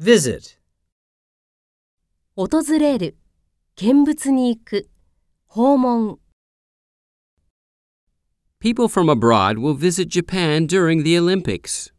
visit, 訪れる、見物に行く、訪問、People from abroad will visit Japan during the Olympics.